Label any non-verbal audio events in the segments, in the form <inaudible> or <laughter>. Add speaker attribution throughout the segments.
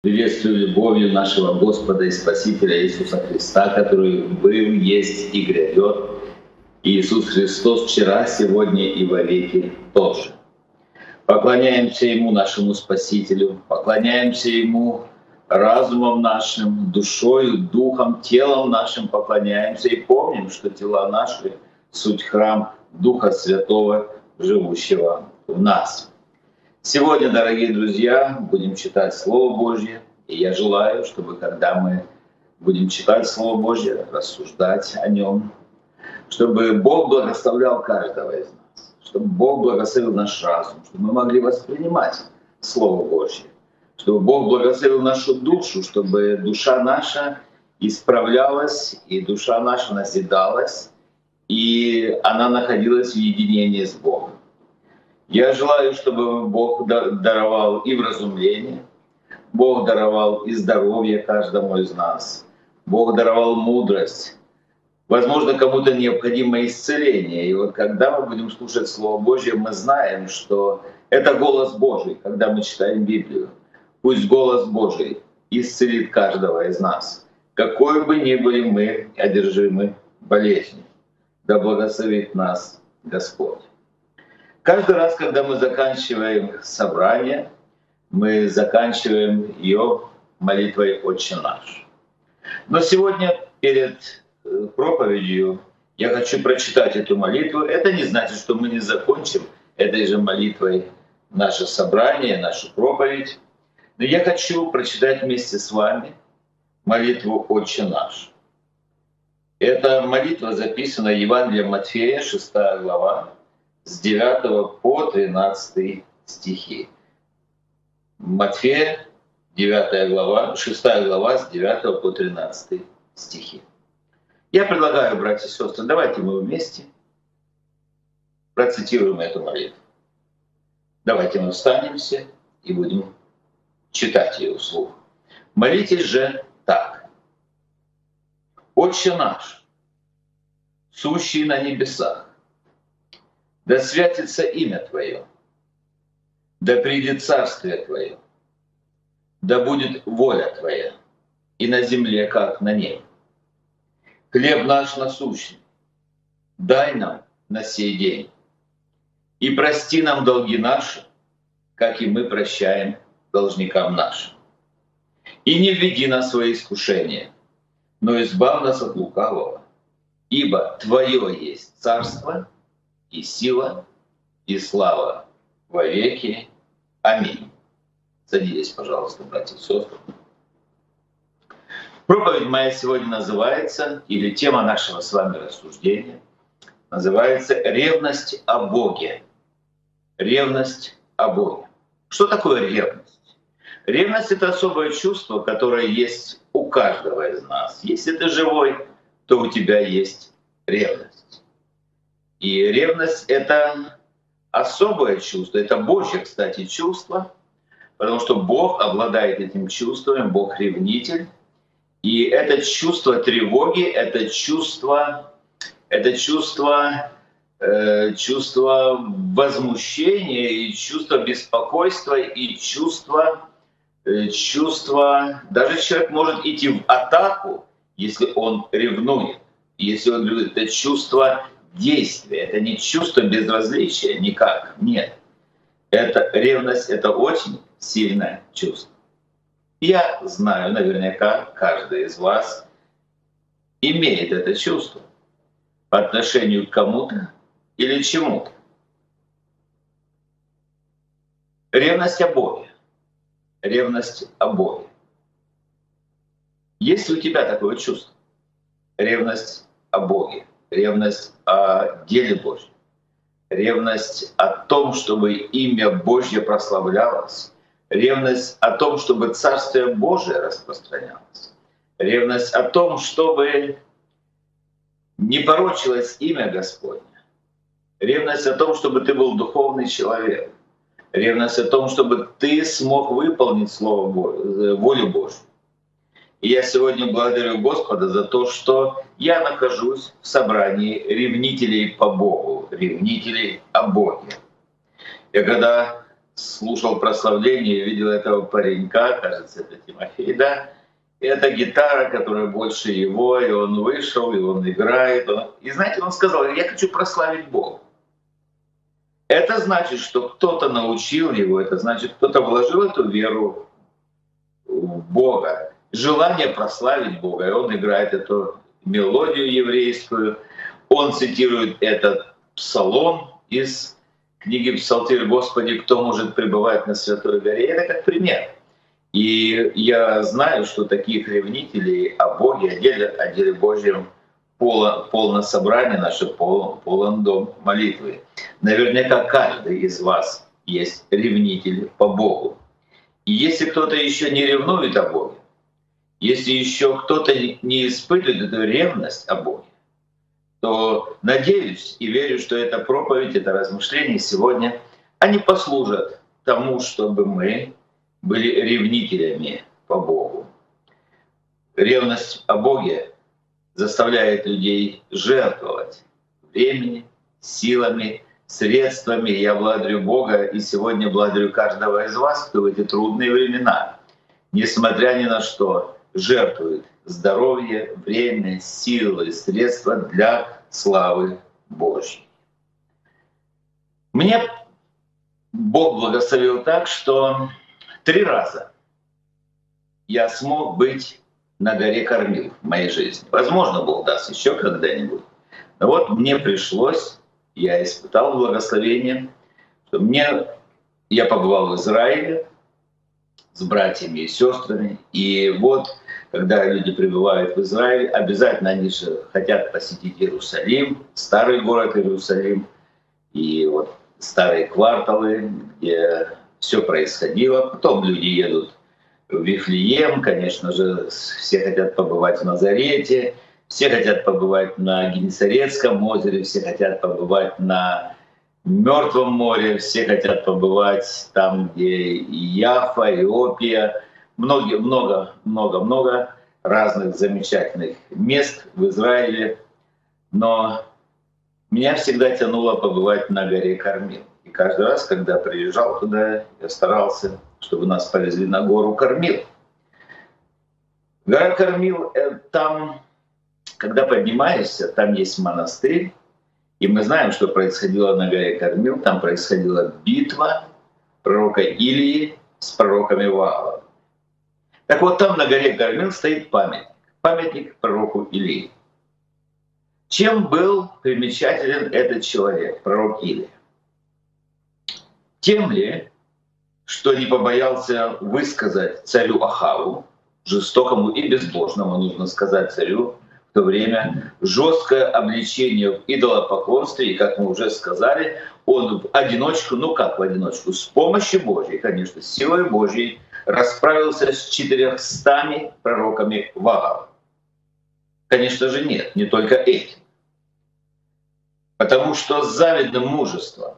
Speaker 1: Приветствую любовью нашего Господа и Спасителя Иисуса Христа, который был, есть и грядет. Иисус Христос вчера, сегодня и во веки тоже. Поклоняемся Ему, нашему Спасителю, поклоняемся Ему разумом нашим, душою, духом, телом нашим поклоняемся и помним, что тела наши — суть храм Духа Святого, живущего в нас. Сегодня, дорогие друзья, будем читать Слово Божье, и я желаю, чтобы когда мы будем читать Слово Божье, рассуждать о нем, чтобы Бог благословлял каждого из нас, чтобы Бог благословил наш разум, чтобы мы могли воспринимать Слово Божье, чтобы Бог благословил нашу душу, чтобы душа наша исправлялась, и душа наша назидалась, и она находилась в единении с Богом. Я желаю, чтобы Бог даровал и вразумление, Бог даровал и здоровье каждому из нас, Бог даровал мудрость. Возможно, кому-то необходимо исцеление. И вот когда мы будем слушать Слово Божье, мы знаем, что это голос Божий, когда мы читаем Библию. Пусть голос Божий исцелит каждого из нас, какой бы ни были мы одержимы болезнью. Да благословит нас Господь. Каждый раз, когда мы заканчиваем собрание, мы заканчиваем ее молитвой «Отче наш». Но сегодня перед э, проповедью я хочу прочитать эту молитву. Это не значит, что мы не закончим этой же молитвой наше собрание, нашу проповедь. Но я хочу прочитать вместе с вами молитву «Отче наш». Эта молитва записана в Евангелии Матфея, 6 глава, с 9 по 13 стихи. Матфея, 9 глава, 6 глава, с 9 по 13 стихи. Я предлагаю, братья и сестры, давайте мы вместе процитируем эту молитву. Давайте мы встанемся и будем читать ее вслух. Молитесь же так. «Отче наш, сущий на небесах, да святится имя Твое, да придет царствие Твое, да будет воля Твоя и на земле, как на небе. Хлеб наш насущный, дай нам на сей день, и прости нам долги наши, как и мы прощаем должникам нашим. И не введи нас в свои искушения, но избав нас от лукавого, ибо Твое есть царство — и сила, и слава во веки. Аминь. Садитесь, пожалуйста, братья и сестры. Проповедь моя сегодня называется, или тема нашего с вами рассуждения, называется «Ревность о Боге». Ревность о Боге. Что такое ревность? Ревность — это особое чувство, которое есть у каждого из нас. Если ты живой, то у тебя есть ревность. И ревность — это особое чувство, это Божье, кстати, чувство, потому что Бог обладает этим чувством, Бог ревнитель. И это чувство тревоги, это чувство, это чувство, э, чувство возмущения, и чувство беспокойства, и чувство, э, чувство... Даже человек может идти в атаку, если он ревнует. Если он ревнует, это чувство действие, это не чувство безразличия никак, нет. Это ревность, это очень сильное чувство. Я знаю, наверняка, каждый из вас имеет это чувство по отношению к кому-то или чему-то. Ревность о Боге. Ревность о Боге. Есть ли у тебя такое чувство? Ревность о Боге ревность о деле Божьем, ревность о том, чтобы имя Божье прославлялось, ревность о том, чтобы Царствие Божие распространялось, ревность о том, чтобы не порочилось имя Господне, ревность о том, чтобы ты был духовный человек, ревность о том, чтобы ты смог выполнить Слово Божие, волю Божью. И я сегодня благодарю Господа за то, что я нахожусь в собрании ревнителей по Богу, ревнителей о Боге. Я когда слушал прославление, видел этого паренька, кажется, это Тимофей, да, это гитара, которая больше его, и он вышел, и он играет. Он... И знаете, он сказал, я хочу прославить Бога. Это значит, что кто-то научил его, это значит, кто-то вложил эту веру в Бога, желание прославить Бога, и он играет эту мелодию еврейскую, он цитирует этот псалом из книги Псалтирь «Господи, кто может пребывать на Святой горе?» Это как пример. И я знаю, что таких ревнителей о Боге, о деле, о деле Божьем полно, полно собрание наше, полон, полон дом молитвы. Наверняка каждый из вас есть ревнитель по Богу. И если кто-то еще не ревнует о Боге, если еще кто-то не испытывает эту ревность о Боге, то надеюсь и верю, что эта проповедь, это размышление сегодня, они послужат тому, чтобы мы были ревнителями по Богу. Ревность о Боге заставляет людей жертвовать времени, силами, средствами. Я благодарю Бога и сегодня благодарю каждого из вас, кто в эти трудные времена, несмотря ни на что, жертвует здоровье, время, силы, средства для славы Божьей. Мне Бог благословил так, что три раза я смог быть на горе кормил в моей жизни. Возможно, Бог даст еще когда-нибудь. Но вот мне пришлось, я испытал благословение, что мне, я побывал в Израиле с братьями и сестрами, и вот когда люди прибывают в Израиль, обязательно они же хотят посетить Иерусалим, старый город Иерусалим, и вот старые кварталы, где все происходило. Потом люди едут в Вифлеем, конечно же, все хотят побывать в Назарете, все хотят побывать на Генесарецком озере, все хотят побывать на Мертвом море, все хотят побывать там, где и Яфа, и Опия, много, много, много, много разных замечательных мест в Израиле. Но меня всегда тянуло побывать на горе Кормил. И каждый раз, когда приезжал туда, я старался, чтобы нас повезли на гору Кормил. Гора Кормил, э, там, когда поднимаешься, там есть монастырь, и мы знаем, что происходило на горе Кормил. Там происходила битва пророка Илии с пророками Ваала. Так вот, там на горе Кормил стоит памятник. Памятник пророку Илии. Чем был примечателен этот человек, пророк Илия? Тем ли, что не побоялся высказать царю Ахаву, жестокому и безбожному, нужно сказать царю, в то время жесткое обличение в идолопоклонстве, и, как мы уже сказали, он в одиночку, ну как в одиночку, с помощью Божьей, конечно, с силой Божьей, расправился с четырехстами пророками Ваала. Конечно же нет, не только этим. Потому что с завидным мужеством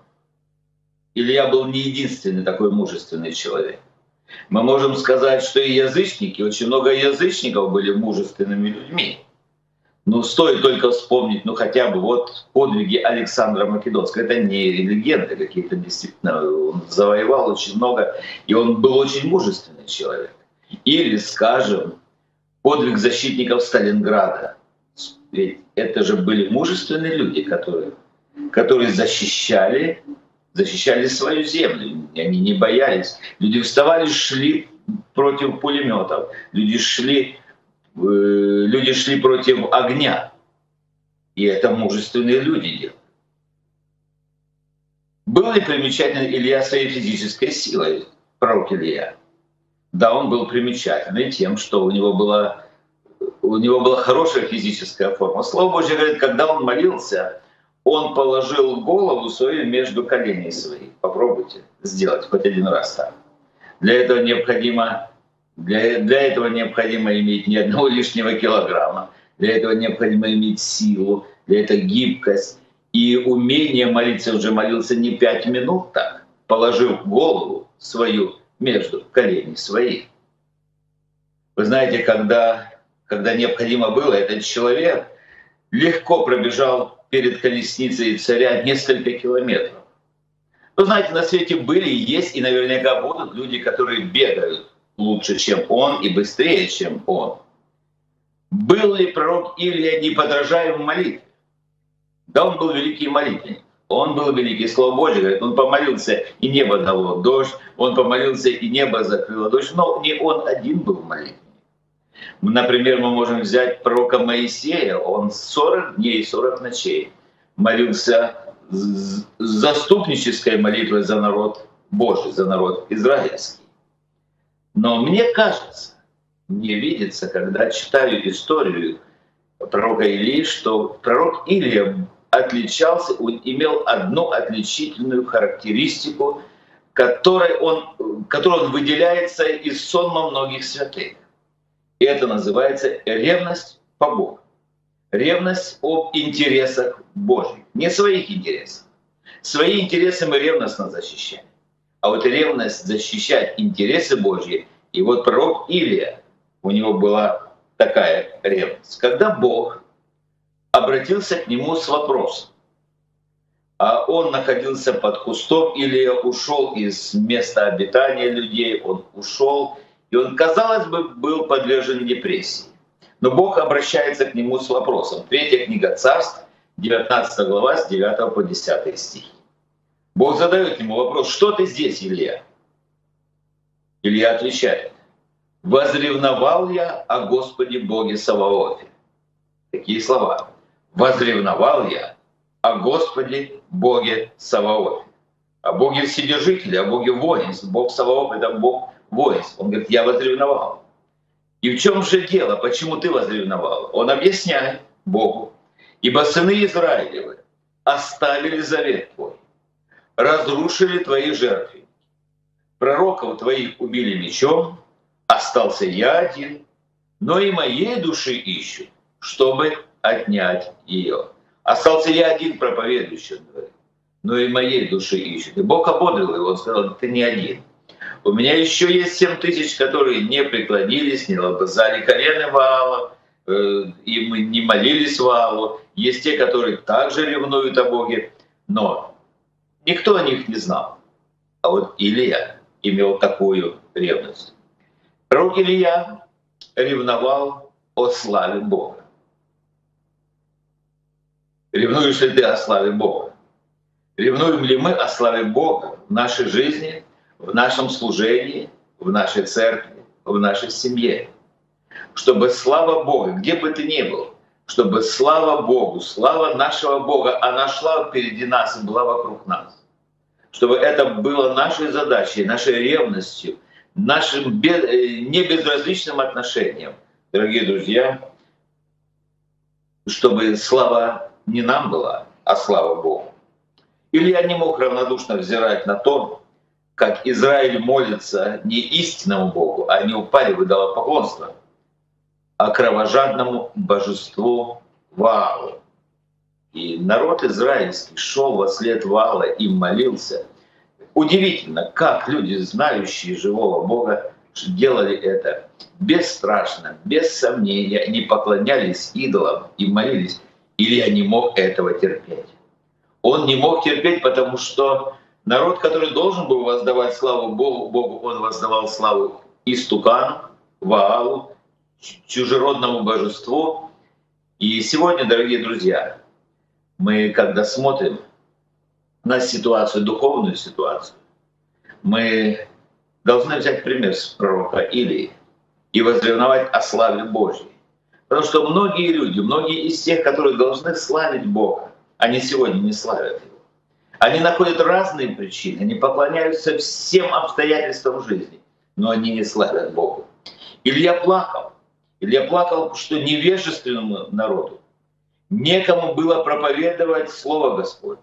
Speaker 1: Илья был не единственный такой мужественный человек. Мы можем сказать, что и язычники, очень много язычников были мужественными людьми. Ну, стоит только вспомнить, ну, хотя бы вот подвиги Александра Македонского. Это не легенды какие-то, действительно. Он завоевал очень много, и он был очень мужественный человек. Или, скажем, подвиг защитников Сталинграда. Ведь это же были мужественные люди, которые, которые защищали защищали свою землю, они не боялись. Люди вставали, шли против пулеметов, люди шли, люди шли против огня. И это мужественные люди делали. Был ли примечательный Илья своей физической силой, пророк Илья? Да, он был примечательный тем, что у него была, у него была хорошая физическая форма. Слово Божье говорит, когда он молился, он положил голову свою между коленей своих. Попробуйте сделать хоть один раз так. Для этого необходимо, для, для этого необходимо иметь ни одного <laughs> лишнего килограмма. Для этого необходимо иметь силу, для этого гибкость и умение молиться. Уже молился не пять минут так, положив голову свою между коленей своих. Вы знаете, когда, когда необходимо было, этот человек легко пробежал перед колесницей царя несколько километров. Вы знаете, на свете были, есть и наверняка будут люди, которые бегают лучше, чем он, и быстрее, чем он. Был ли пророк Илья неподражаем в молитве? Да, он был великий молитвенник. Он был великий, Слово Божье говорит, он помолился, и небо дало дождь, он помолился, и небо закрыло дождь. Но не он один был в молитве. Например, мы можем взять пророка Моисея, он 40 дней и 40 ночей молился заступнической молитвой за народ Божий, за народ израильский. Но мне кажется, мне видится, когда читаю историю пророка Илии, что пророк Илия отличался, имел одну отличительную характеристику, которой он, которой он выделяется из сонма многих святых. И это называется ревность по Богу. Ревность об интересах Божьих, не своих интересах. Свои интересы мы ревностно защищаем. А вот ревность защищать интересы Божьи, и вот пророк Илия, у него была такая ревность. Когда Бог обратился к нему с вопросом, а он находился под кустом, Илия ушел из места обитания людей, он ушел, и он, казалось бы, был подвержен депрессии. Но Бог обращается к нему с вопросом. Третья книга Царств, 19 глава, с 9 по 10 стих. Бог задает ему вопрос, что ты здесь, Илья? Илья отвечает, возревновал я о Господе Боге Саваофе. Такие слова. Возревновал я о Господе Боге Саваофе. О Боге Вседержителе, о Боге воинств. Бог Саваоф — это Бог воинств. Он говорит, я возревновал. И в чем же дело? Почему ты возревновал? Он объясняет Богу. Ибо сыны Израилевы оставили завет твой, разрушили твои жертвы. Пророков твоих убили мечом, остался я один, но и моей души ищут, чтобы отнять ее. Остался я один проповедующий, но и моей души ищут. И Бог ободрил его, он сказал, ты не один. У меня еще есть 7 тысяч, которые не преклонились, не лобызали колены Ваала, э, и мы не молились Ваалу. Есть те, которые также ревнуют о Боге, но никто о них не знал. А вот Илья имел такую ревность. Пророк Илья ревновал о славе Бога. Ревнуешь ли ты о славе Бога? Ревнуем ли мы о славе Бога в нашей жизни – в нашем служении, в нашей церкви, в нашей семье. Чтобы слава Бога, где бы ты ни был, чтобы слава Богу, слава нашего Бога, она шла впереди нас и была вокруг нас. Чтобы это было нашей задачей, нашей ревностью, нашим э, небезразличным отношением. Дорогие друзья, чтобы слава не нам была, а слава Богу. Или я не мог равнодушно взирать на то, как Израиль молится не истинному Богу, а они упали в идолопоклонство, а кровожадному божеству Ваалу. И народ израильский шел во след Ваала и молился. Удивительно, как люди, знающие живого Бога, делали это бесстрашно, без сомнения. Они поклонялись идолам и молились. Или не мог этого терпеть. Он не мог терпеть, потому что Народ, который должен был воздавать славу Богу, Богу он воздавал славу Истукану, Ваалу, чужеродному божеству. И сегодня, дорогие друзья, мы, когда смотрим на ситуацию, духовную ситуацию, мы должны взять пример с пророка Илии и возревновать о славе Божьей. Потому что многие люди, многие из тех, которые должны славить Бога, они сегодня не славят Его. Они находят разные причины, они поклоняются всем обстоятельствам жизни, но они не славят Богу. Илья плакал. Илья плакал, что невежественному народу некому было проповедовать Слово Господне.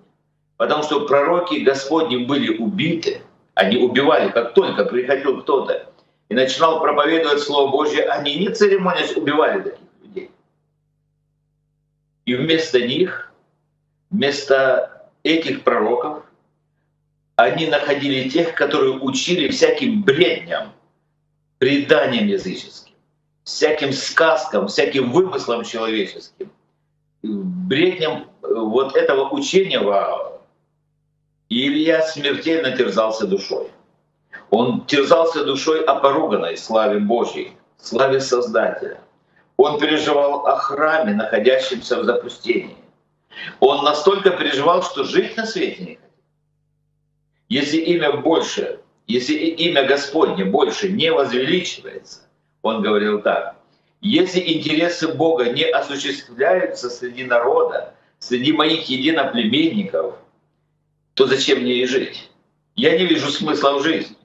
Speaker 1: Потому что пророки Господни были убиты, они убивали, как только приходил кто-то и начинал проповедовать Слово Божье, они не церемонясь убивали таких людей. И вместо них, вместо этих пророков, они находили тех, которые учили всяким бредням, преданиям языческим, всяким сказкам, всяким вымыслам человеческим, бредням э, вот этого учения Ваала. И Илья смертельно терзался душой. Он терзался душой о поруганной славе Божьей, славе Создателя. Он переживал о храме, находящемся в запустении. Он настолько переживал, что жить на свете не хотел. Если имя больше, если имя Господне больше не возвеличивается, он говорил так, если интересы Бога не осуществляются среди народа, среди моих единоплеменников, то зачем мне и жить? Я не вижу смысла в жизни.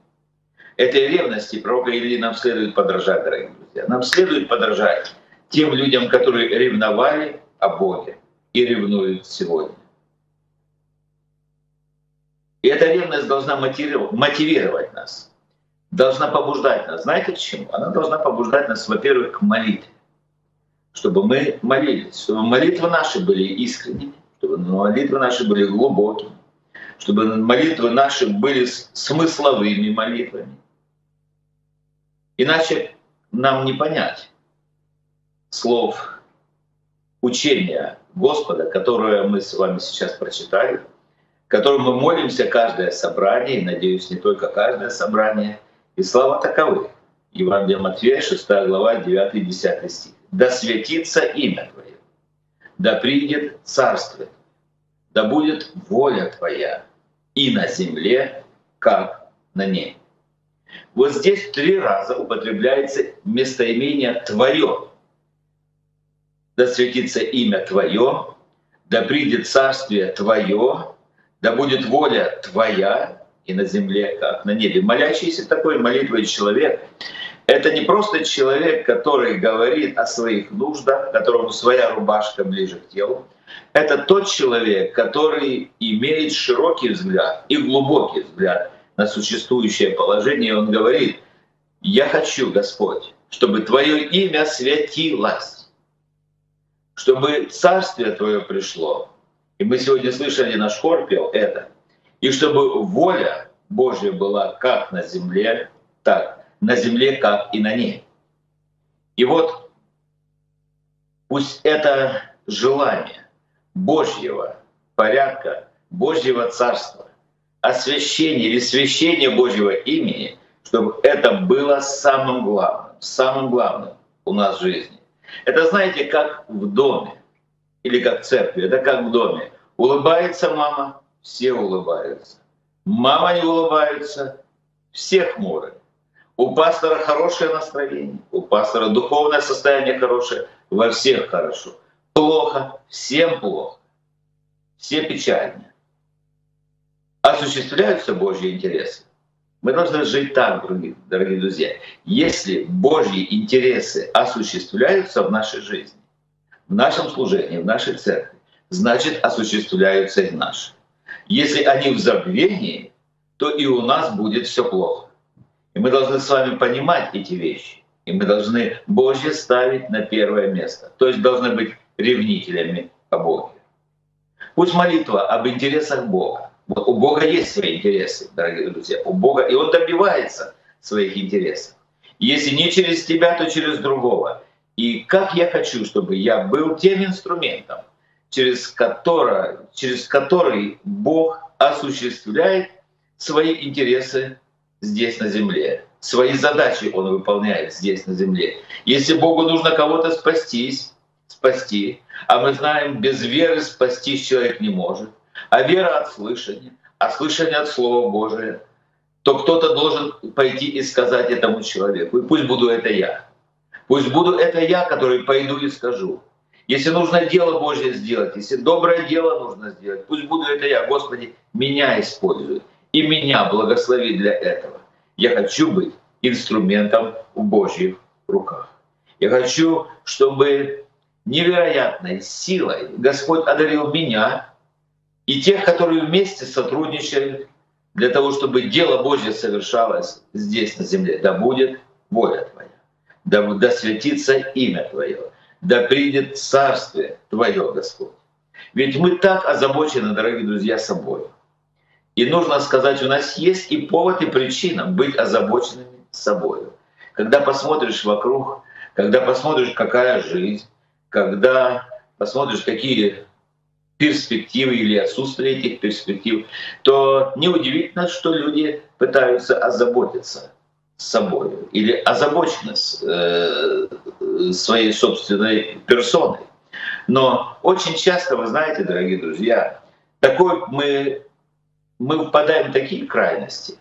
Speaker 1: Этой ревности пророка Ильи нам следует подражать, дорогие друзья. Нам следует подражать тем людям, которые ревновали о Боге и ревнуют сегодня. И эта ревность должна мотивировать нас, должна побуждать нас. Знаете к чему? Она должна побуждать нас, во-первых, к молитве. Чтобы мы молились, чтобы молитвы наши были искренними, чтобы молитвы наши были глубокими, чтобы молитвы наши были смысловыми молитвами. Иначе нам не понять слов учения Господа, которое мы с вами сейчас прочитали, которым мы молимся каждое собрание, и, надеюсь, не только каждое собрание. И слава таковы. Евангелие Матфея, 6 глава, 9-10 стих. «Да светится имя Твое, да придет Царствие, да будет воля Твоя и на земле, как на ней». Вот здесь три раза употребляется местоимение «твое». «Да светится имя Твое, да придет Царствие Твое, да будет воля Твоя и на земле, как на небе. Молящийся такой молитвой человек — это не просто человек, который говорит о своих нуждах, которому своя рубашка ближе к телу. Это тот человек, который имеет широкий взгляд и глубокий взгляд на существующее положение. И он говорит, «Я хочу, Господь, чтобы Твое имя святилось, чтобы Царствие Твое пришло, и мы сегодня слышали, наш хор пел это. И чтобы воля Божья была как на земле, так на земле, как и на ней. И вот пусть это желание Божьего порядка, Божьего царства, освящение или священие Божьего имени, чтобы это было самым главным, самым главным у нас в жизни. Это знаете, как в доме или как в церкви, это как в доме. Улыбается мама, все улыбаются. Мама не улыбается, все хмуры. У пастора хорошее настроение, у пастора духовное состояние хорошее, во всех хорошо. Плохо, всем плохо. Все печальны. Осуществляются Божьи интересы. Мы должны жить так, дорогие друзья. Если Божьи интересы осуществляются в нашей жизни, в нашем служении, в нашей церкви, значит осуществляются и наши. Если они в забвении, то и у нас будет все плохо. И мы должны с вами понимать эти вещи. И мы должны Божье ставить на первое место. То есть должны быть ревнителями о Боге. Пусть молитва об интересах Бога. У Бога есть свои интересы, дорогие друзья. У Бога, и Он добивается своих интересов. Если не через тебя, то через другого. И как я хочу, чтобы я был тем инструментом, через, который, через который Бог осуществляет свои интересы здесь на земле. Свои задачи Он выполняет здесь на земле. Если Богу нужно кого-то спастись, спасти, а мы знаем, без веры спастись человек не может, а вера от слышания, а слышание от Слова Божия, то кто-то должен пойти и сказать этому человеку, и пусть буду это я. Пусть буду это я, который пойду и скажу. Если нужно дело Божье сделать, если доброе дело нужно сделать, пусть буду это я. Господи, меня используй и меня благослови для этого. Я хочу быть инструментом в Божьих руках. Я хочу, чтобы невероятной силой Господь одарил меня и тех, которые вместе сотрудничают для того, чтобы дело Божье совершалось здесь, на земле. Да будет воля Твоя, да, да светится имя Твое да придет Царствие Твое, Господь. Ведь мы так озабочены, дорогие друзья, собой. И нужно сказать, у нас есть и повод, и причина быть озабоченными собой. Когда посмотришь вокруг, когда посмотришь, какая жизнь, когда посмотришь, какие перспективы или отсутствие этих перспектив, то неудивительно, что люди пытаются озаботиться собой или озабочены э, своей собственной персоной. Но очень часто, вы знаете, дорогие друзья, такой мы, мы впадаем в такие крайности.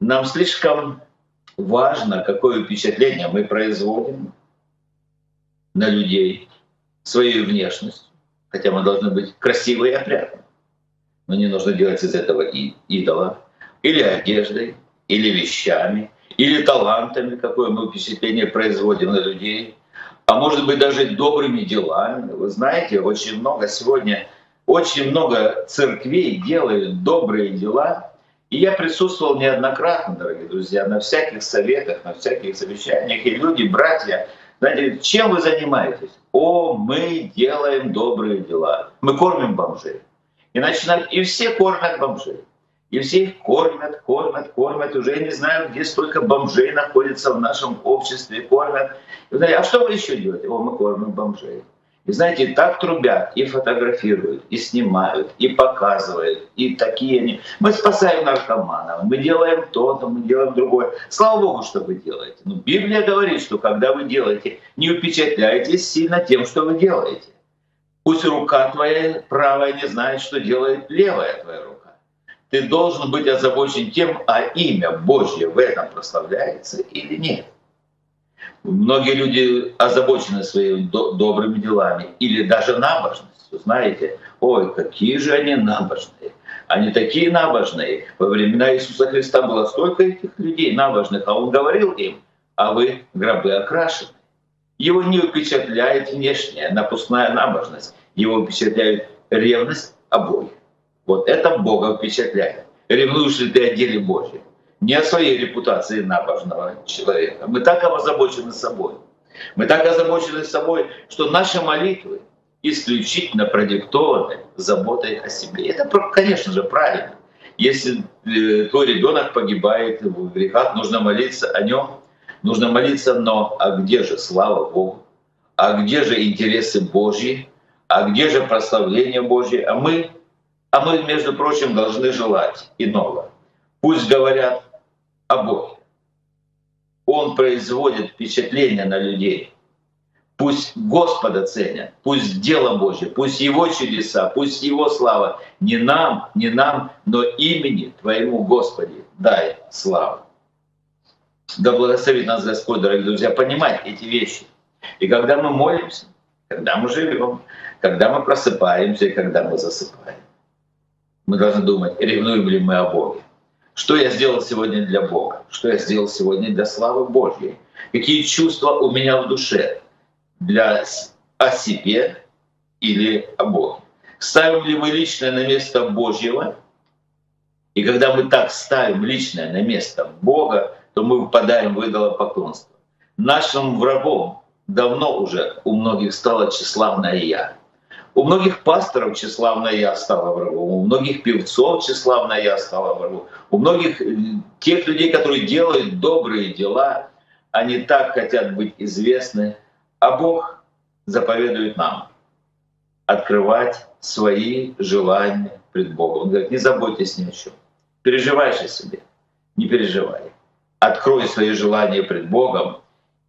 Speaker 1: Нам слишком важно, какое впечатление мы производим на людей своей внешностью, хотя мы должны быть красивы и опрятны. Но не нужно делать из этого и идола, или одеждой, или вещами, или талантами, какое мы впечатление производим на людей, а может быть даже добрыми делами. Вы знаете, очень много сегодня, очень много церквей делают добрые дела, и я присутствовал неоднократно, дорогие друзья, на всяких советах, на всяких совещаниях, и люди, братья, знаете, чем вы занимаетесь? О, мы делаем добрые дела. Мы кормим бомжей. И начинают, и все кормят бомжей. И все их кормят, кормят, кормят. Уже я не знаю, где столько бомжей находится в нашем обществе, кормят. И, знаете, а что вы еще делаете? О, мы кормим бомжей. И знаете, так трубят, и фотографируют, и снимают, и показывают, и такие они. Мы спасаем наркоманов, мы делаем то-то, мы делаем другое. Слава Богу, что вы делаете. Но Библия говорит, что когда вы делаете, не впечатляйтесь сильно тем, что вы делаете. Пусть рука твоя правая не знает, что делает левая твоя рука. Ты должен быть озабочен тем, а имя Божье в этом прославляется или нет. Многие люди озабочены своими добрыми делами или даже набожностью. Знаете, ой, какие же они набожные. Они такие набожные. Во времена Иисуса Христа было столько этих людей набожных, а Он говорил им, а вы гробы окрашены. Его не впечатляет внешняя напускная набожность. Его впечатляет ревность обоих. Вот это Бога впечатляет. Ревнуешь ли ты о деле Божьем? не о своей репутации набожного человека. Мы так озабочены собой. Мы так озабочены собой, что наши молитвы исключительно продиктованы заботой о себе. Это, конечно же, правильно. Если э, твой ребенок погибает в грехах, нужно молиться о нем, нужно молиться, но а где же слава Богу? А где же интересы Божьи? А где же прославление Божье? А мы, а мы, между прочим, должны желать иного. Пусть говорят, о Боге. Он производит впечатление на людей. Пусть Господа ценят, пусть дело Божье, пусть Его чудеса, пусть Его слава не нам, не нам, но имени Твоему Господи дай славу. Да благословит нас Господь, дорогие друзья, понимать эти вещи. И когда мы молимся, когда мы живем, когда мы просыпаемся и когда мы засыпаем, мы должны думать, ревнуем ли мы о Боге. Что я сделал сегодня для Бога? Что я сделал сегодня для славы Божьей? Какие чувства у меня в душе для о себе или о Боге? Ставим ли мы личное на место Божьего? И когда мы так ставим личное на место Бога, то мы выпадаем в идолопоклонство. Нашим врагом давно уже у многих стало тщеславное «я». У многих пасторов тщеславное я стало врагом, у многих певцов тщеславное я стало врагом, у многих э, тех людей, которые делают добрые дела, они так хотят быть известны, а Бог заповедует нам открывать свои желания пред Богом. Он говорит, не заботьтесь ни о чем. Переживаешь о себе, не переживай. Открой свои желания пред Богом,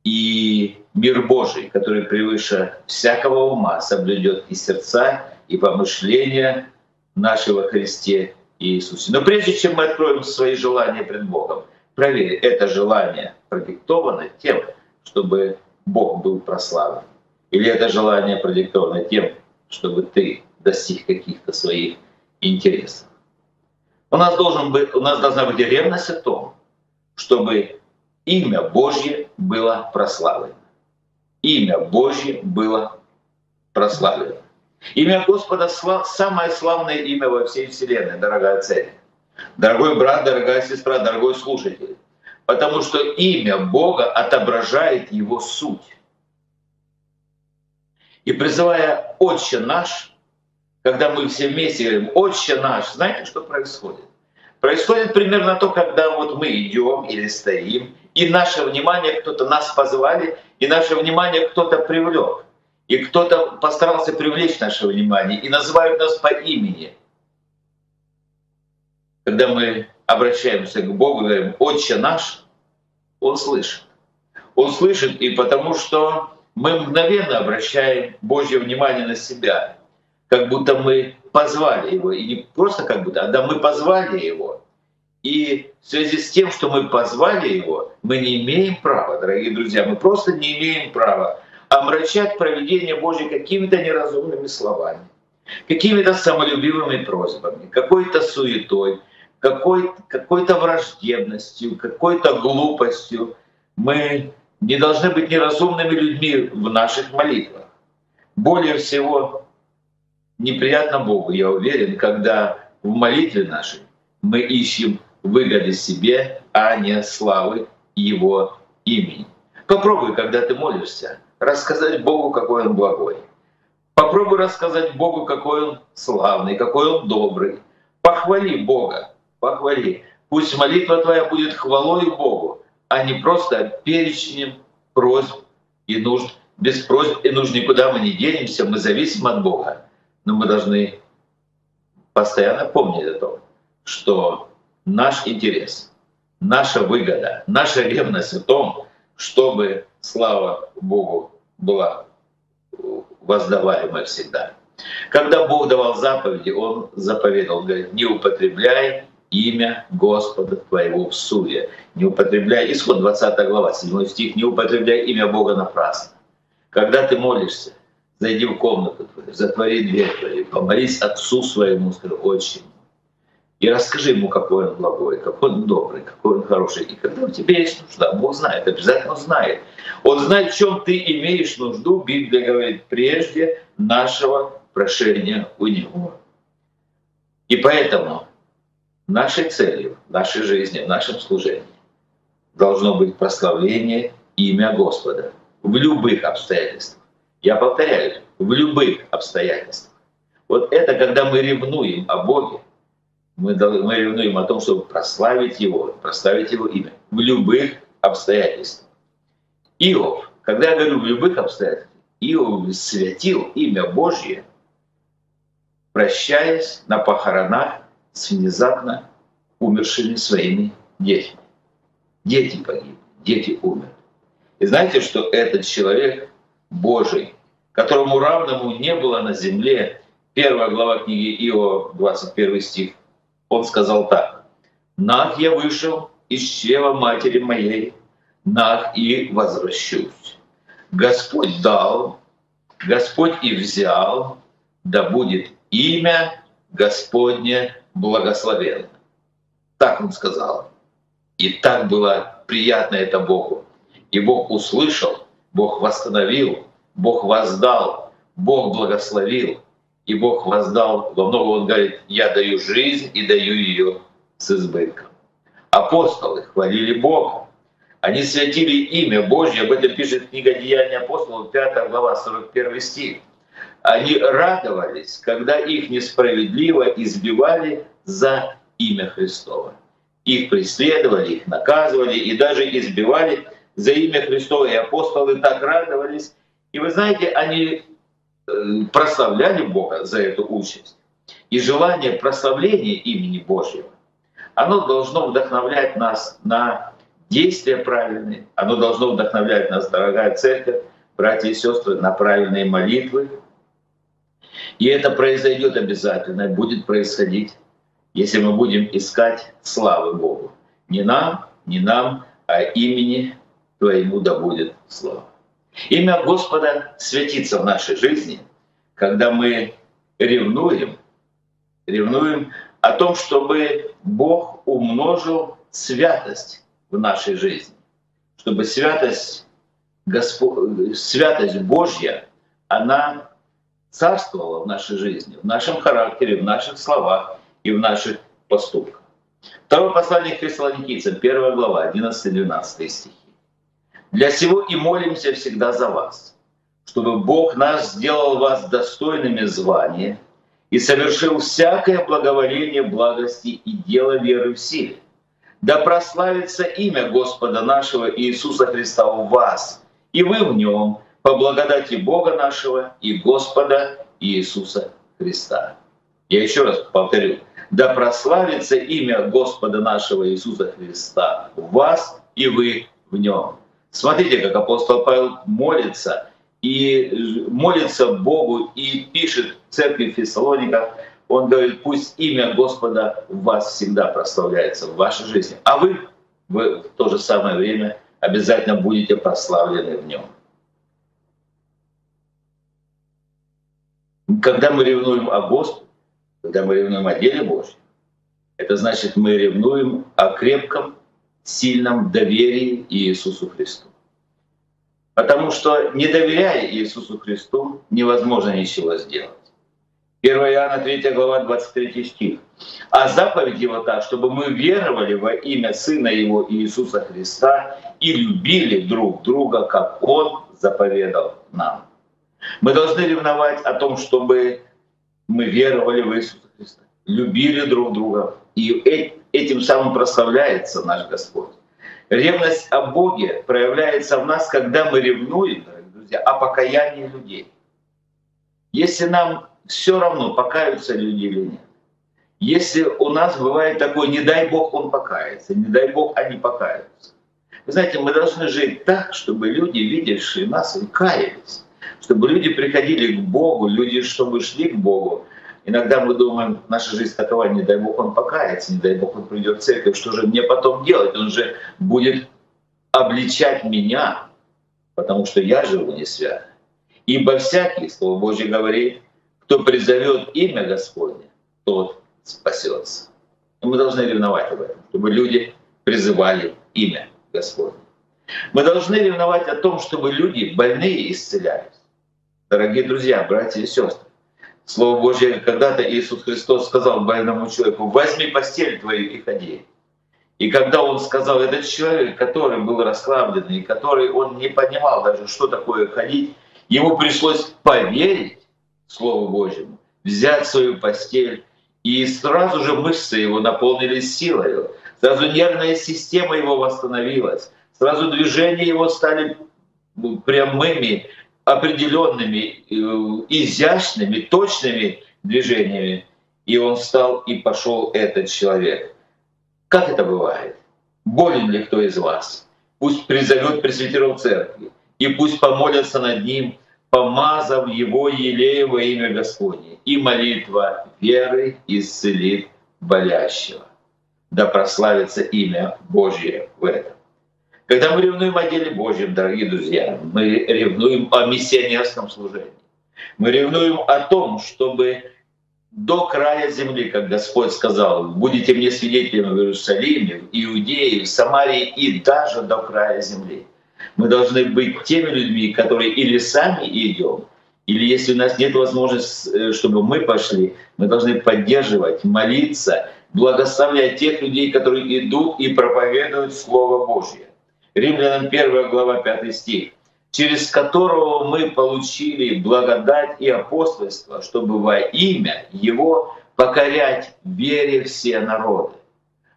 Speaker 1: и мир Божий, который превыше всякого ума соблюдет и сердца, и помышления нашего Христе Иисусе. Но прежде чем мы откроем свои желания пред Богом, проверь, это желание продиктовано тем, чтобы Бог был прославлен? Или это желание продиктовано тем, чтобы ты достиг каких-то своих интересов? У нас, должен быть, у нас должна быть ревность о том, чтобы имя Божье было прославлено. Имя Божье было прославлено. Имя Господа — самое славное имя во всей Вселенной, дорогая цель. Дорогой брат, дорогая сестра, дорогой слушатель. Потому что имя Бога отображает Его суть. И призывая «Отче наш», когда мы все вместе говорим «Отче наш», знаете, что происходит? Происходит примерно то, когда вот мы идем или стоим, и наше внимание кто-то нас позвали, и наше внимание кто-то привлек. и кто-то постарался привлечь наше внимание и называют нас по имени. Когда мы обращаемся к Богу, говорим «Отче наш», Он слышит. Он слышит, и потому что мы мгновенно обращаем Божье внимание на себя, как будто мы позвали Его, и не просто как будто, а да мы позвали Его. И в связи с тем, что мы позвали Его, мы не имеем права, дорогие друзья, мы просто не имеем права омрачать проведение Божье какими-то неразумными словами, какими-то самолюбивыми просьбами, какой-то суетой, какой-то какой враждебностью, какой-то глупостью. Мы не должны быть неразумными людьми в наших молитвах. Более всего неприятно Богу, я уверен, когда в молитве нашей мы ищем выгоды себе, а не славы Его имени. Попробуй, когда ты молишься, рассказать Богу, какой Он благой. Попробуй рассказать Богу, какой Он славный, какой Он добрый. Похвали Бога, похвали. Пусть молитва твоя будет хвалой Богу, а не просто перечнем просьб и нужд. Без просьб и нужд никуда мы не денемся, мы зависим от Бога. Но мы должны постоянно помнить о том, что наш интерес, наша выгода, наша ревность в том, чтобы слава Богу была воздаваема всегда. Когда Бог давал заповеди, Он заповедовал, говорит, не употребляй имя Господа твоего в суе. Не употребляй, исход 20 глава, 7 стих, не употребляй имя Бога напрасно. Когда ты молишься, зайди в комнату твою, затвори дверь твою, помолись Отцу своему, скажи, Отче и расскажи ему, какой он благой, какой он добрый, какой он хороший. И когда у тебя есть нужда, Бог знает, обязательно знает. Он знает, в чем ты имеешь нужду, Библия говорит, прежде нашего прошения у Него. И поэтому нашей целью, нашей жизни, в нашем служении должно быть прославление имя Господа в любых обстоятельствах. Я повторяю, в любых обстоятельствах. Вот это когда мы ревнуем о Боге, мы, мы ревнуем о том, чтобы прославить Его, прославить Его имя в любых обстоятельствах. Иов, когда я говорю в любых обстоятельствах, Иов святил имя Божье, прощаясь на похоронах с внезапно умершими своими детьми. Дети погибли, дети умерли. И знаете, что этот человек Божий, которому равному не было на земле, первая глава книги Иова, 21 стих, он сказал так. «Нах я вышел из чрева матери моей, нах и возвращусь. Господь дал, Господь и взял, да будет имя Господне благословенно». Так он сказал. И так было приятно это Богу. И Бог услышал, Бог восстановил, Бог воздал, Бог благословил — и Бог воздал во много, Он говорит, я даю жизнь и даю ее с избытком. Апостолы хвалили Бога. Они святили имя Божье, об этом пишет книга Деяния апостолов, 5 глава, 41 стих. Они радовались, когда их несправедливо избивали за имя Христово. Их преследовали, их наказывали и даже избивали за имя Христово. И апостолы так радовались. И вы знаете, они прославляли Бога за эту участь. И желание прославления имени Божьего, оно должно вдохновлять нас на действия правильные, оно должно вдохновлять нас, дорогая церковь, братья и сестры, на правильные молитвы. И это произойдет обязательно, будет происходить, если мы будем искать славы Богу. Не нам, не нам, а имени Твоему да будет слава. Имя Господа светится в нашей жизни, когда мы ревнуем, ревнуем о том, чтобы Бог умножил святость в нашей жизни, чтобы святость, Госпо... святость Божья, она царствовала в нашей жизни, в нашем характере, в наших словах и в наших поступках. Второе послание к Фессалоникийцам, 1 глава, 11-12 стихи. Для сего и молимся всегда за вас, чтобы Бог наш сделал вас достойными звания и совершил всякое благоволение благости и дело веры в силе. Да прославится имя Господа нашего Иисуса Христа у вас, и вы в Нем, по благодати Бога нашего и Господа Иисуса Христа. Я еще раз повторю. Да прославится имя Господа нашего Иисуса Христа в вас и вы в нем. Смотрите, как апостол Павел молится, и молится Богу, и пишет в церкви в Фессалониках, он говорит, пусть имя Господа в вас всегда прославляется в вашей жизни. А вы, вы в то же самое время обязательно будете прославлены в нем. Когда мы ревнуем о Господе, когда мы ревнуем о деле Божьем, это значит, мы ревнуем о крепком, сильном доверии Иисусу Христу. Потому что, не доверяя Иисусу Христу, невозможно ничего сделать. 1 Иоанна 3 глава 23 стих. А заповедь его так, чтобы мы веровали во имя Сына Его Иисуса Христа и любили друг друга, как Он заповедал нам. Мы должны ревновать о том, чтобы мы веровали в Иисуса Христа, любили друг друга. И этим самым прославляется наш Господь. Ревность о Боге проявляется в нас, когда мы ревнуем, дорогие друзья, о покаянии людей. Если нам все равно, покаются люди или нет, если у нас бывает такое, не дай Бог он покается, не дай Бог они покаются. Вы знаете, мы должны жить так, чтобы люди, видевшие нас, и каялись. Чтобы люди приходили к Богу, люди, чтобы шли к Богу. Иногда мы думаем, наша жизнь такова, не дай Бог он покается, не дай Бог он придет в церковь, что же мне потом делать? Он же будет обличать меня, потому что я живу не свято. Ибо всякий, Слово Божье говорит, кто призовет имя Господне, тот спасется. И мы должны ревновать об этом, чтобы люди призывали имя Господне. Мы должны ревновать о том, чтобы люди больные исцелялись. Дорогие друзья, братья и сестры, Слово Божье, когда-то Иисус Христос сказал больному человеку, возьми постель твою и ходи. И когда он сказал, этот человек, который был расслабленный, который он не понимал даже, что такое ходить, ему пришлось поверить Слову Божьему, взять свою постель, и сразу же мышцы его наполнились силой, сразу нервная система его восстановилась, сразу движения его стали прямыми, определенными, э, изящными, точными движениями, и он встал и пошел этот человек. Как это бывает? Болен ли кто из вас? Пусть призовет пресвитеров церкви, и пусть помолятся над ним, помазав его елеем во имя Господне. И молитва веры исцелит болящего. Да прославится имя Божье в этом. Когда мы ревнуем о деле Божьем, дорогие друзья, мы ревнуем о миссионерском служении. Мы ревнуем о том, чтобы до края земли, как Господь сказал, будете мне свидетелями в Иерусалиме, в Иудее, в Самарии и даже до края земли. Мы должны быть теми людьми, которые или сами идем, или если у нас нет возможности, э, чтобы мы пошли, мы должны поддерживать, молиться, благословлять тех людей, которые идут и проповедуют Слово Божье. Римлянам 1 глава 5 стих, через которого мы получили благодать и апостольство, чтобы во имя Его покорять вере все народы.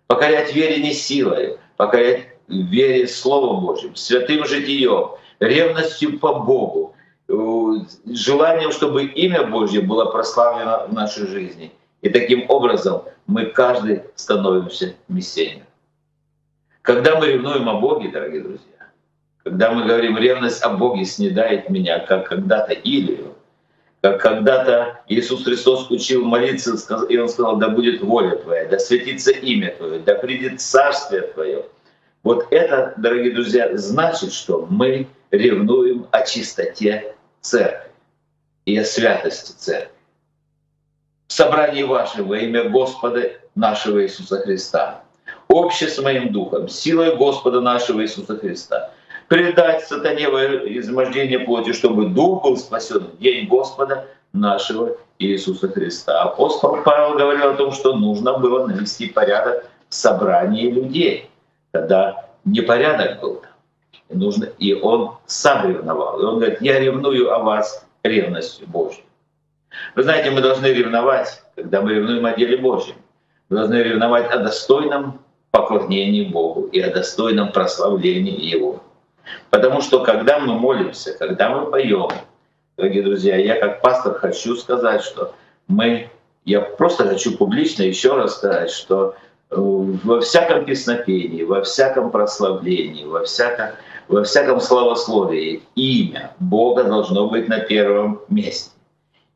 Speaker 1: Покорять вере не силой, покорять вере Словом Божьим, святым житием, ревностью по Богу, желанием, чтобы имя Божье было прославлено в нашей жизни. И таким образом мы каждый становимся миссионером. Когда мы ревнуем о Боге, дорогие друзья, когда мы говорим, ревность о Боге снедает меня, как когда-то Илию, как когда-то Иисус Христос учил молиться, и Он сказал, да будет воля Твоя, да светится имя Твое, да придет Царствие Твое. Вот это, дорогие друзья, значит, что мы ревнуем о чистоте церкви и о святости церкви. В собрании вашем во имя Господа нашего Иисуса Христа обще с моим духом, силой Господа нашего Иисуса Христа, предать сатане измождение плоти, чтобы дух был спасен в день Господа нашего Иисуса Христа. Апостол Павел говорил о том, что нужно было навести порядок в собрании людей, когда непорядок был там. И, нужно, и он сам ревновал. И он говорит, я ревную о вас ревностью Божьей. Вы знаете, мы должны ревновать, когда мы ревнуем о деле Божьем. Мы должны ревновать о достойном поклонении Богу и о достойном прославлении Его. Потому что когда мы молимся, когда мы поем, дорогие друзья, я как пастор хочу сказать, что мы, я просто хочу публично еще раз сказать, что э, во всяком песнопении, во всяком прославлении, во всяком, во всяком славословии имя Бога должно быть на первом месте.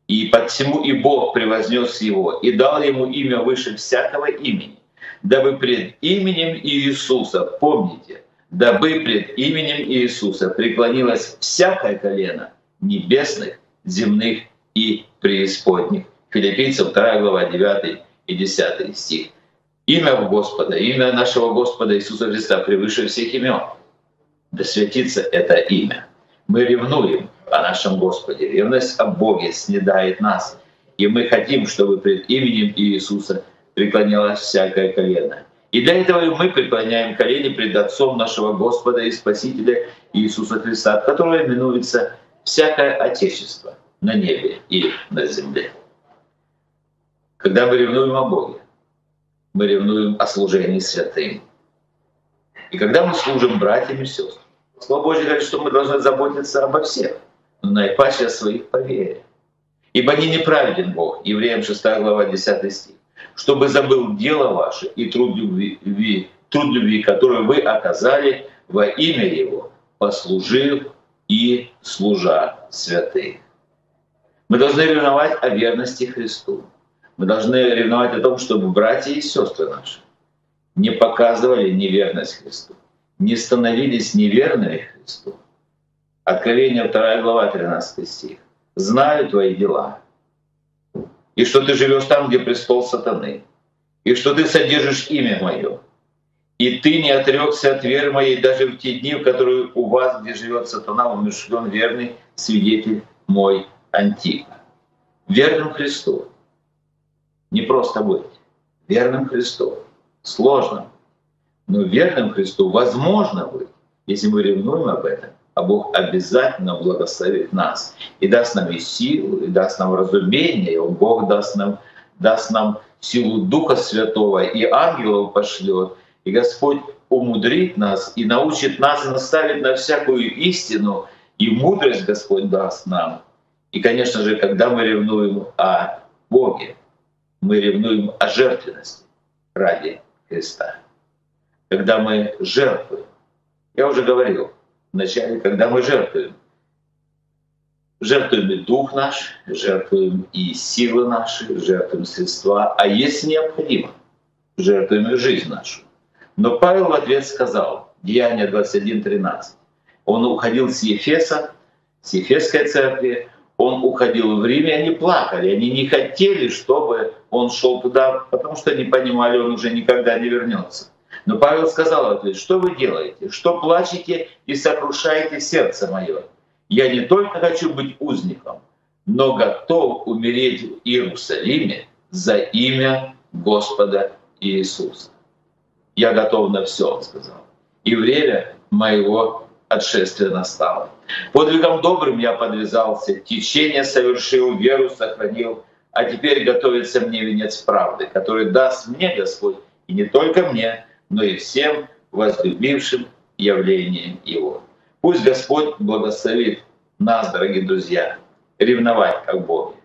Speaker 1: И под всему и Бог превознес его, и дал ему имя выше всякого имени, дабы пред именем Иисуса, помните, дабы пред именем Иисуса преклонилось всякое колено небесных, земных и преисподних. Филиппийцам 2 глава 9 и 10 стих. Имя Господа, имя нашего Господа Иисуса Христа превыше всех имен. Да святится это имя. Мы ревнуем о нашем Господе. Ревность о Боге снедает нас. И мы хотим, чтобы пред именем Иисуса преклонялось всякое колено. И для этого мы преклоняем колени пред Отцом нашего Господа и Спасителя Иисуса Христа, которого именуется всякое Отечество на небе и на земле. Когда мы ревнуем о Боге, мы ревнуем о служении святым. И когда мы служим братьям и сестрам, Слово Божье говорит, что мы должны заботиться обо всех, но наипаче о своих по вере. Ибо не неправеден Бог, Евреям 6 глава 10 стих, чтобы забыл дело ваше и труд любви, труд любви, которую вы оказали во имя Его, послужив и служа святых. Мы должны ревновать о верности Христу. Мы должны ревновать о том, чтобы братья и сестры наши не показывали неверность Христу, не становились неверными Христу. Откровение 2 глава 13 стих. «Знаю твои дела, и что ты живешь там, где престол сатаны, и что ты содержишь имя Мое, и ты не отрекся от веры моей даже в те дни, в которые у вас, где живет сатана, умершлен верный свидетель мой Антипа. Верным Христу не просто быть. Верным Христу сложно. Но верным Христу возможно быть, если мы ревнуем об этом, а Бог обязательно благословит нас и даст нам и силу, и даст нам разумение, и Бог даст нам, даст нам силу Духа Святого, и ангелов пошлет, и Господь умудрит нас и научит нас и наставит на всякую истину, и мудрость Господь даст нам. И, конечно же, когда мы ревнуем о Боге, мы ревнуем о жертвенности ради Христа. Когда мы жертвуем, я уже говорил вначале, когда мы жертвуем, жертвуем и дух наш, жертвуем и силы наши, жертвуем средства, а если необходимо, жертвуем и жизнь нашу. Но Павел в ответ сказал, Деяние 21.13, он уходил с Ефеса, с Ефесской церкви, он уходил в Рим, и они плакали, они не хотели, чтобы он шел туда, потому что они понимали, он уже никогда не вернется. Но Павел сказал в ответ, что вы делаете, что плачете и сокрушаете сердце мое. Я не только хочу быть узником, но готов умереть в Иерусалиме за имя Господа Иисуса. Я готов на все, он сказал. И время моего отшествия настало. Подвигом добрым я подвязался, течение совершил, веру сохранил, а теперь готовится мне венец правды, который даст мне Господь, и не только мне, но и всем возлюбившим явление Его. Пусть Господь благословит нас, дорогие друзья, ревновать как Бог.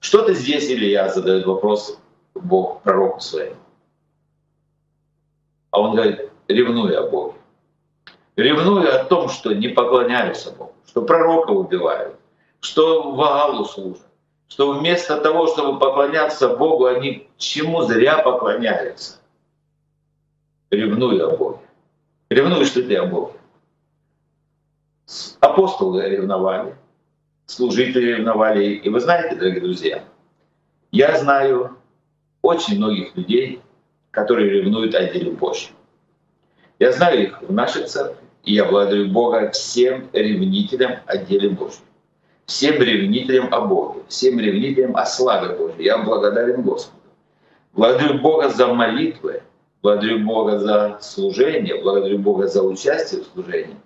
Speaker 1: Что-то здесь Илья задает вопрос Бог пророку своему. А он говорит, ревнуй о Боге. Ревнуй о том, что не поклоняются Богу, что пророка убивают, что Ваалу служат, что вместо того, чтобы поклоняться Богу, они чему зря поклоняются. Ревнуй о Боге. Ревнуй, что ты о Боге. Апостолы ревновали, служители ревновали. И вы знаете, дорогие друзья, я знаю очень многих людей, которые ревнуют о деле Божьем. Я знаю их в нашей церкви, и я благодарю Бога всем ревнителям о деле Божьем, всем ревнителям о Боге, всем ревнителям о славе Божьей. Я благодарен Господу. Благодарю Бога за молитвы, благодарю Бога за служение, благодарю Бога за участие в служении.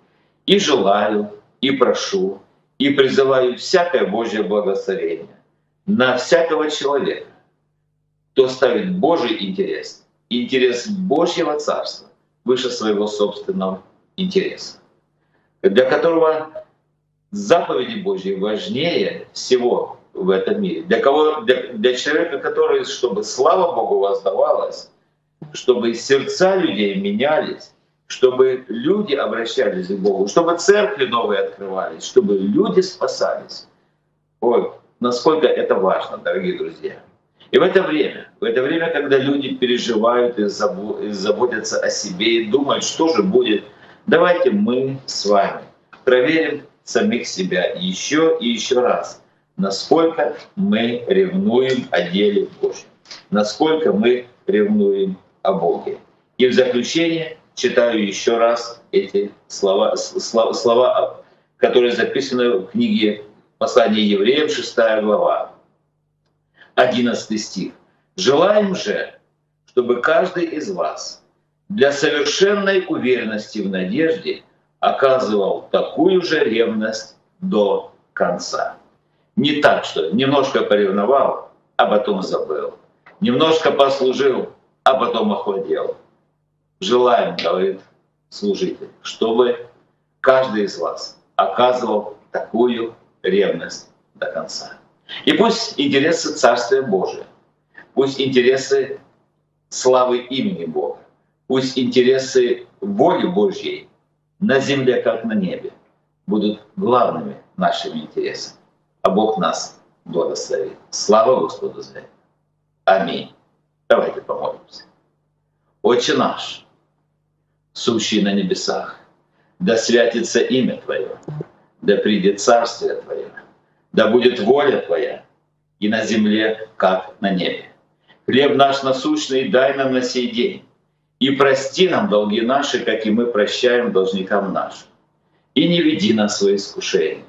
Speaker 1: И желаю, и прошу, и призываю всякое Божье благословение на всякого человека, кто ставит Божий интерес, интерес Божьего Царства выше своего собственного интереса. для которого заповеди Божьи важнее всего в этом мире. Для, кого, для, для человека, который, чтобы слава Богу воздавалась, чтобы сердца людей менялись, чтобы люди обращались к Богу, чтобы церкви новые открывались, чтобы люди спасались. Ой, насколько это важно, дорогие друзья. И в это время, в это время, когда люди переживают и заботятся о себе и думают, что же будет, давайте мы с вами проверим самих себя еще и еще раз, насколько мы ревнуем о деле Божьем, насколько мы ревнуем о Боге. И в заключение читаю еще раз эти слова, слова, слова которые записаны в книге Послание евреям, 6 глава, 11 стих. «Желаем же, чтобы каждый из вас для совершенной уверенности в надежде оказывал такую же ревность до конца. Не так, что немножко поревновал, а потом забыл. Немножко послужил, а потом охладел. Желаем, говорит служитель, чтобы каждый из вас оказывал такую ревность до конца. И пусть интересы Царствия Божия, пусть интересы славы имени Бога, пусть интересы воли Божьей на земле, как на небе, будут главными нашими интересами. А Бог нас благословит. Слава Господу за это. Аминь. Давайте помолимся. Отче наш, сущий на небесах, да святится имя Твое, да придет Царствие Твое, да будет воля Твоя и на земле, как на небе. Хлеб наш насущный дай нам на сей день, и прости нам долги наши, как и мы прощаем должникам нашим. И не веди нас в свои искушения,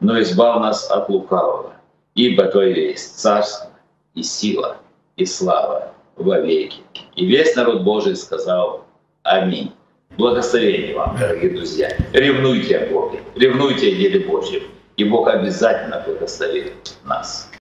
Speaker 1: но избав нас от лукавого, ибо Твое есть царство и сила и слава во веки. И весь народ Божий сказал Аминь. Благословение вам, дорогие друзья. Ревнуйте о Боге, ревнуйте о деле Божьем, и Бог обязательно благословит нас.